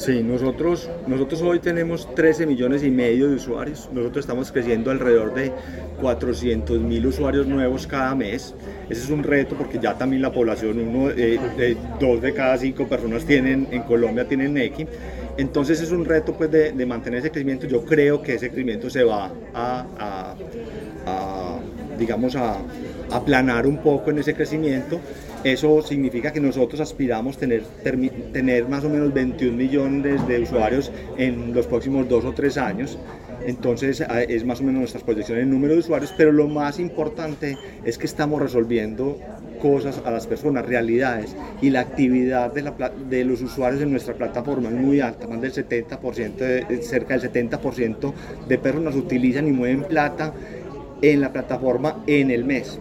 Sí, nosotros, nosotros hoy tenemos 13 millones y medio de usuarios. Nosotros estamos creciendo alrededor de 400 mil usuarios nuevos cada mes. Ese es un reto porque ya también la población, uno, dos de cada cinco personas tienen en Colombia tienen NECI. Entonces es un reto pues, de, mantener ese crecimiento. Yo creo que ese crecimiento se va a, digamos, a aplanar un poco en ese crecimiento eso significa que nosotros aspiramos tener, tener más o menos 21 millones de usuarios en los próximos dos o tres años. Entonces es más o menos nuestras proyecciones en número de usuarios, pero lo más importante es que estamos resolviendo cosas a las personas, realidades, y la actividad de, los usuarios en nuestra plataforma es muy alta, más del 70%, cerca del 70% de personas utilizan y mueven plata en la plataforma en el mes.